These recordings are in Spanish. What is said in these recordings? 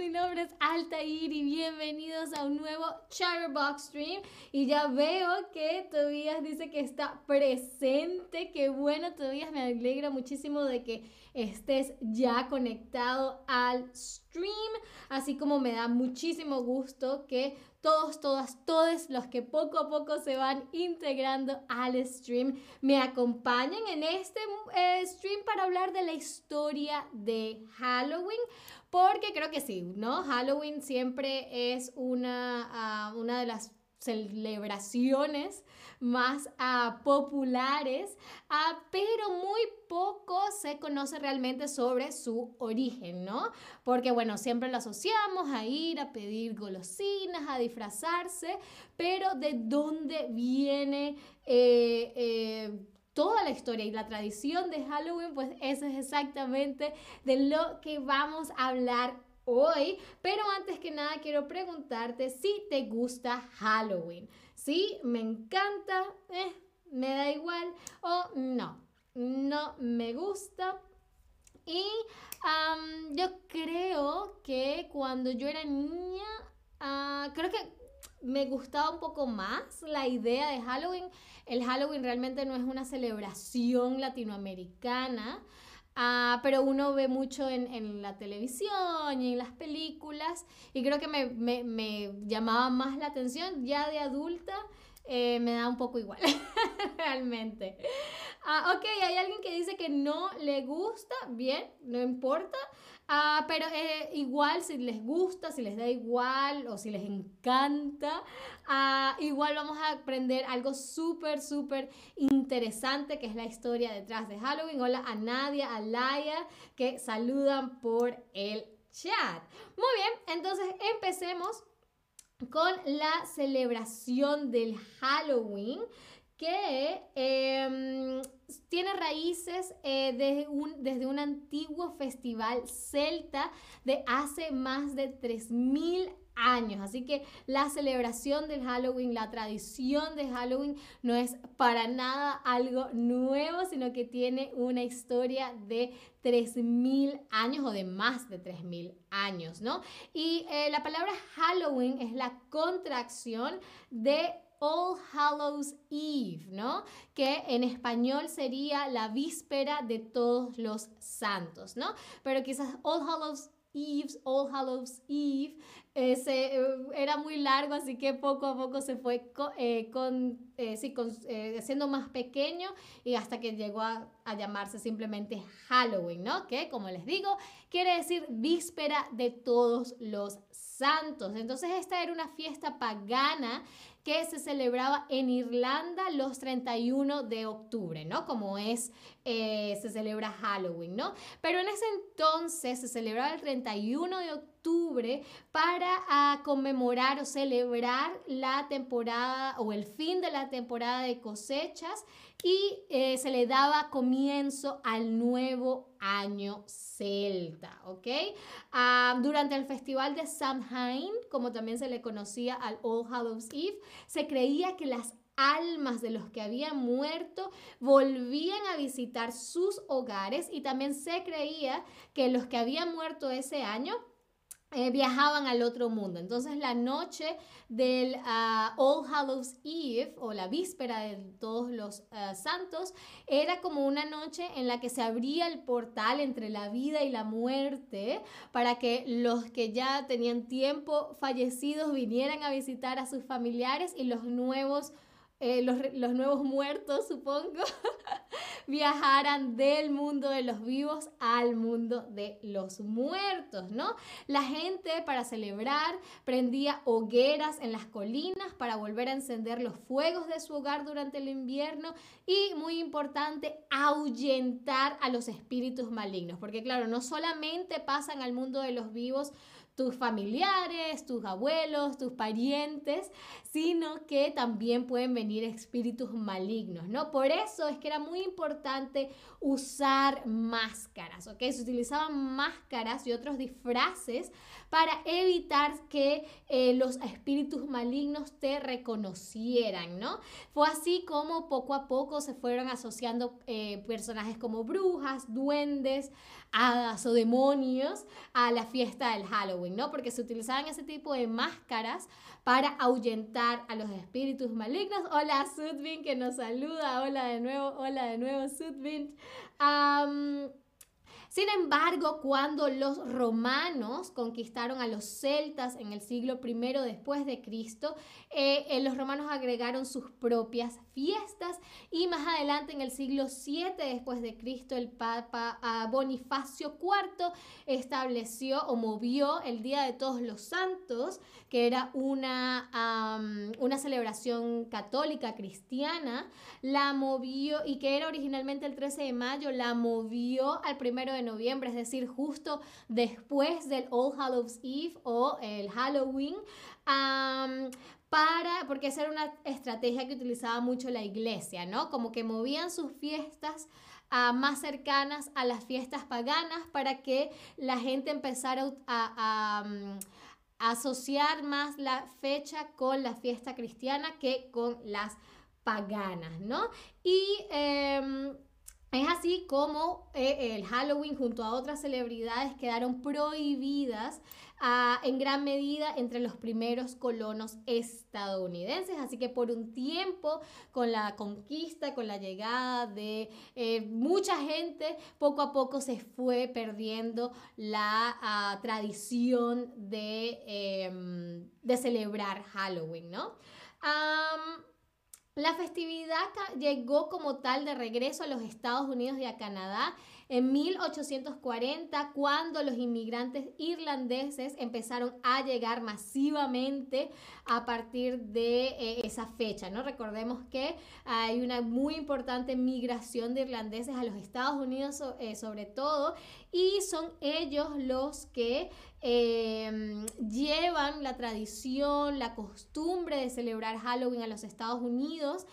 Mi nombre es Altair y bienvenidos a un nuevo Chatterbox Stream. Y ya veo que Tobías dice que está presente. Qué bueno, Tobías, me alegra muchísimo de que estés ya conectado al stream. Así como me da muchísimo gusto que todos, todas, todos los que poco a poco se van integrando al stream me acompañen en este eh, stream para hablar de la historia de Halloween. Porque creo que sí, ¿no? Halloween siempre es una, ah, una de las celebraciones más uh, populares, uh, pero muy poco se conoce realmente sobre su origen, ¿no? Porque bueno, siempre lo asociamos a ir a pedir golosinas, a disfrazarse, pero de dónde viene... Eh, eh, toda la historia y la tradición de Halloween, pues eso es exactamente de lo que vamos a hablar hoy. Pero antes que nada quiero preguntarte si te gusta Halloween. Si me encanta, eh, me da igual o no, no me gusta. Y yo creo que cuando yo era niña, uh, creo que me gustaba un poco más la idea de Halloween. El Halloween realmente no es una celebración latinoamericana. Ah, pero uno ve mucho en, la televisión y en las películas y creo que me, llamaba más la atención ya de adulta. Eh, me da un poco igual, realmente. Ah, ok, hay alguien que dice que no le gusta, bien, no importa. Ah, pero eh, igual si les gusta, si les da igual o si les encanta, ah, igual vamos a aprender algo súper, súper interesante que es la historia detrás de Halloween. Hola a Nadia, a Laia, que saludan por el chat. Muy bien, entonces empecemos con la celebración del Halloween que em, tiene raíces eh, desde, un, desde un antiguo festival celta de hace más de 3.000 años. Así que la celebración del Halloween, la tradición de Halloween no es para nada algo nuevo, sino que tiene una historia de 3.000 años o de más de 3.000 años, ¿no? Y eh, la palabra Halloween es la contracción de All Hallows Eve, ¿no? Que en español sería la víspera de todos los santos, ¿no? Pero quizás All Hallows Eve, All Hallows Eve, ese, eh, era muy largo, así que poco a poco se fue eh, con, eh, sí, siendo más pequeño y hasta que llegó a, a, llamarse simplemente Halloween, ¿no? Que, como les digo, quiere decir víspera de todos los santos. Entonces esta era una fiesta pagana que se celebraba en Irlanda los 31 de octubre, ¿no? Como es, eh, se celebra Halloween, ¿no? Pero en ese entonces se celebraba el 31 de octubre para ah, conmemorar o celebrar la temporada o el fin de la temporada de cosechas y eh, se le daba comienzo al nuevo año celta, ¿ok? Ah, durante el festival de Samhain, como también se le conocía al All Hallows Eve, se creía que las almas de los que habían muerto volvían a visitar sus hogares y también se creía que los que habían muerto ese año eh, viajaban al otro mundo. Entonces la noche del ah, All Hallows Eve o la víspera de todos los ah, santos era como una noche en la que se abría el portal entre la vida y la muerte para que los que ya tenían tiempo fallecidos vinieran a visitar a sus familiares y los nuevos eh, los, los, nuevos muertos, supongo, viajaran del mundo de los vivos al mundo de los muertos, ¿no? La gente para celebrar prendía hogueras en las colinas para volver a encender los fuegos de su hogar durante el invierno y, muy importante, ahuyentar a los espíritus malignos, porque claro, no solamente pasan al mundo de los vivos, tus familiares, tus abuelos, tus parientes, sino que también pueden venir espíritus malignos, ¿no? Por eso es que era muy importante usar máscaras, ¿ok? Se utilizaban máscaras y otros disfraces para evitar que eh, los espíritus malignos te reconocieran, ¿no? Fue así como poco a poco se fueron asociando eh, personajes como brujas, duendes, hadas o demonios a la fiesta del Halloween, ¿no? Porque se utilizaban ese tipo de máscaras para ahuyentar a los espíritus malignos. Hola Sudvin que nos saluda, hola de nuevo, hola de nuevo Sudvin. Sin embargo, cuando los romanos conquistaron a los celtas en el siglo I después de Cristo, eh, eh, los romanos agregaron sus propias fiestas y más adelante en el siglo VII después de Cristo el Papa ah, Bonifacio IV estableció o movió el Día de Todos los Santos, que era una, una celebración católica cristiana, la movió y que era originalmente el 13 de mayo, la movió al primero de noviembre, es decir, justo después del All Hallows Eve o el Halloween. para, porque esa era una estrategia que utilizaba mucho la iglesia, ¿no? Como que movían sus fiestas más cercanas a las fiestas paganas para que la gente empezara a, asociar más la fecha con la fiesta cristiana que con las paganas, ¿no? Y em, es así como eh, el Halloween junto a otras celebridades quedaron prohibidas ah, en gran medida entre los primeros colonos estadounidenses. Así que por un tiempo, con la conquista, con la llegada de eh, mucha gente, poco a poco se fue perdiendo la ah, tradición de, em, de, celebrar Halloween, ¿no? La festividad llegó como tal de regreso a los Estados Unidos y a Canadá en 1840, cuando los inmigrantes irlandeses empezaron a llegar masivamente a partir de eh, esa fecha, ¿no? Recordemos que hay una muy importante migración de irlandeses a los Estados Unidos eh, sobre todo y son ellos los que em, llevan la tradición, la costumbre de celebrar Halloween a los Estados Unidos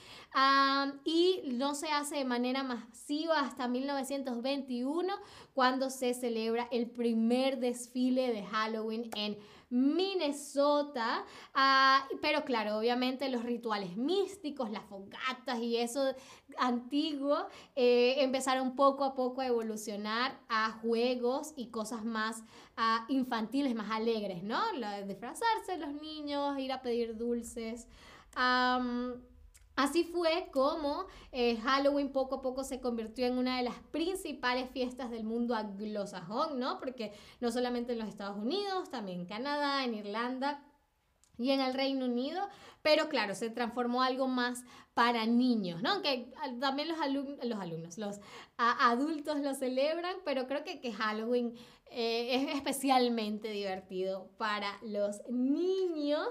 y no se hace de manera masiva hasta 1921 cuando se celebra el primer desfile de Halloween en Minnesota. Ah, pero claro, obviamente los rituales místicos, las fogatas y eso antiguo eh, empezaron poco a poco a evolucionar a juegos y cosas más ah, infantiles, más alegres, ¿no? de disfrazarse los niños, ir a pedir dulces. Así fue como eh, Halloween poco a poco se convirtió en una de las principales fiestas del mundo anglosajón, ¿no? Porque no solamente en los Estados Unidos, también en Canadá, en Irlanda y en el Reino Unido, pero claro, se transformó algo más para niños, ¿no? Aunque también los, los alumnos, los adultos lo celebran, pero creo que, que Halloween eh, es especialmente divertido para los niños.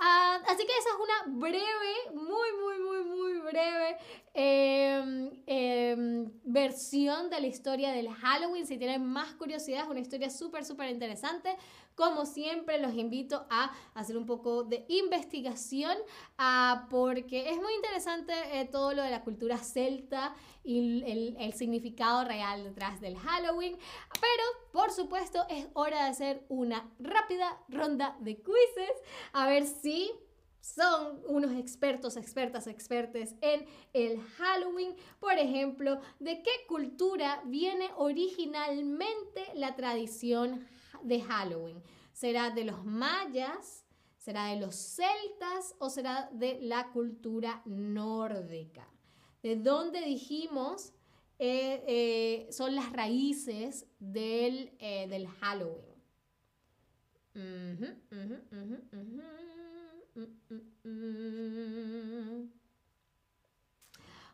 Ah, así que esa es una breve, muy, muy, muy, muy breve em, em, versión de la historia del Halloween. Si tienen más curiosidad, es una historia súper, súper interesante. Como siempre, los invito a hacer un poco de investigación ah, porque es muy interesante eh, todo lo de la cultura celta y el, el, significado real detrás del Halloween. Pero, por supuesto, es hora de hacer una rápida ronda de quizzes. A ver si son unos expertos, expertas, expertes en el Halloween. Por ejemplo, ¿de qué cultura viene originalmente la tradición de Halloween? ¿Será de los mayas? ¿Será de los celtas o será de la cultura nórdica? ¿De dónde dijimos eh, eh, son las raíces del, eh, del Halloween?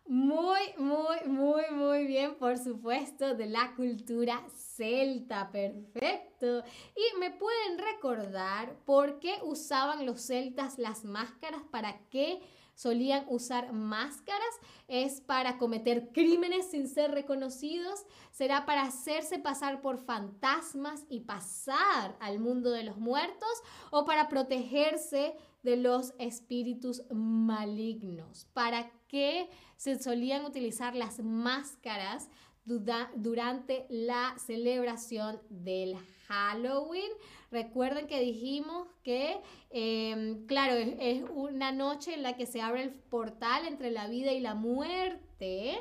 Muy, muy, muy, muy bien, por supuesto, de la cultura celta, perfecto. Y me pueden recordar por qué usaban los celtas las máscaras, para qué solían usar máscaras, es para cometer crímenes sin ser reconocidos, será para hacerse pasar por fantasmas y pasar al mundo de los muertos o para protegerse de los espíritus malignos. ¿Para qué se solían utilizar las máscaras durante la celebración del Halloween? Recuerden que dijimos que, em, claro, es, una noche en la que se abre el portal entre la vida y la muerte.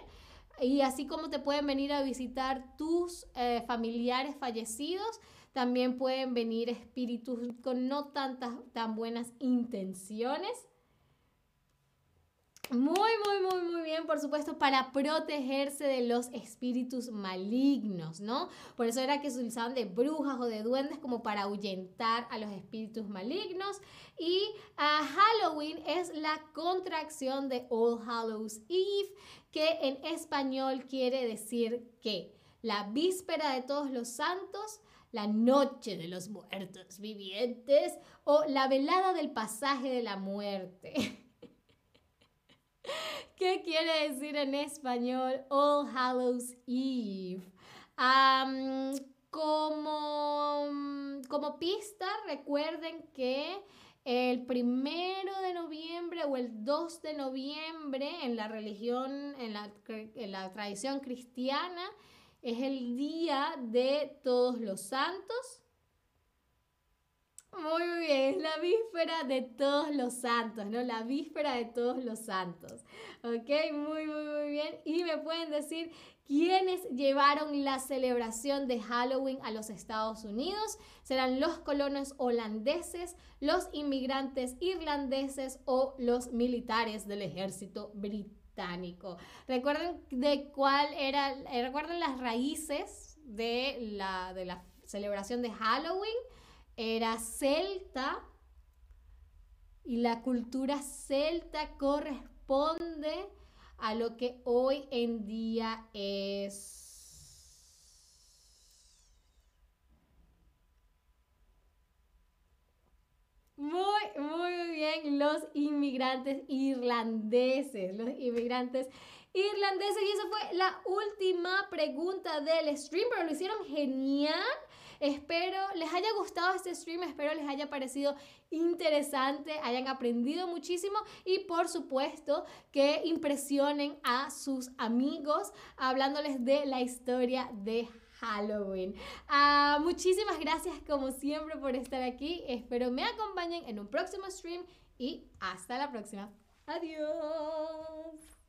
Y así como te pueden venir a visitar tus eh, familiares fallecidos, también pueden venir espíritus con no tantas tan buenas intenciones muy, muy, muy, muy bien, por supuesto, para protegerse de los espíritus malignos, ¿no? Por eso era que se utilizaban de brujas o de duendes como para ahuyentar a los espíritus malignos. Y uh, Halloween es la contracción de All Hallows Eve, que en español quiere decir que la víspera de todos los santos, la noche de los muertos vivientes o la velada del pasaje de la muerte. ¿Qué quiere decir en español All Hallows Eve? como, como pista, recuerden que el primero de noviembre o el 2 de noviembre en la religión, en la, en la tradición cristiana, es el día de todos los santos. Muy bien, la víspera de todos los santos, ¿no? La víspera de todos los santos. ¿Ok? Muy, muy, muy bien. Y me pueden decir quiénes llevaron la celebración de Halloween a los Estados Unidos. Serán los colonos holandeses, los inmigrantes irlandeses o los militares del ejército británico. Recuerden de cuál era, recuerden las raíces de la, de la celebración de Halloween era celta y la cultura celta corresponde a lo que hoy en día es Muy, muy bien, los inmigrantes irlandeses, los inmigrantes irlandeses. Y esa fue la última pregunta del stream, pero lo hicieron genial. Espero les haya gustado este stream, espero les haya parecido interesante, hayan aprendido muchísimo y por supuesto que impresionen a sus amigos hablándoles de la historia de Halloween. Ah, muchísimas gracias como siempre por estar aquí. Espero me acompañen en un próximo stream y hasta la próxima. Adiós.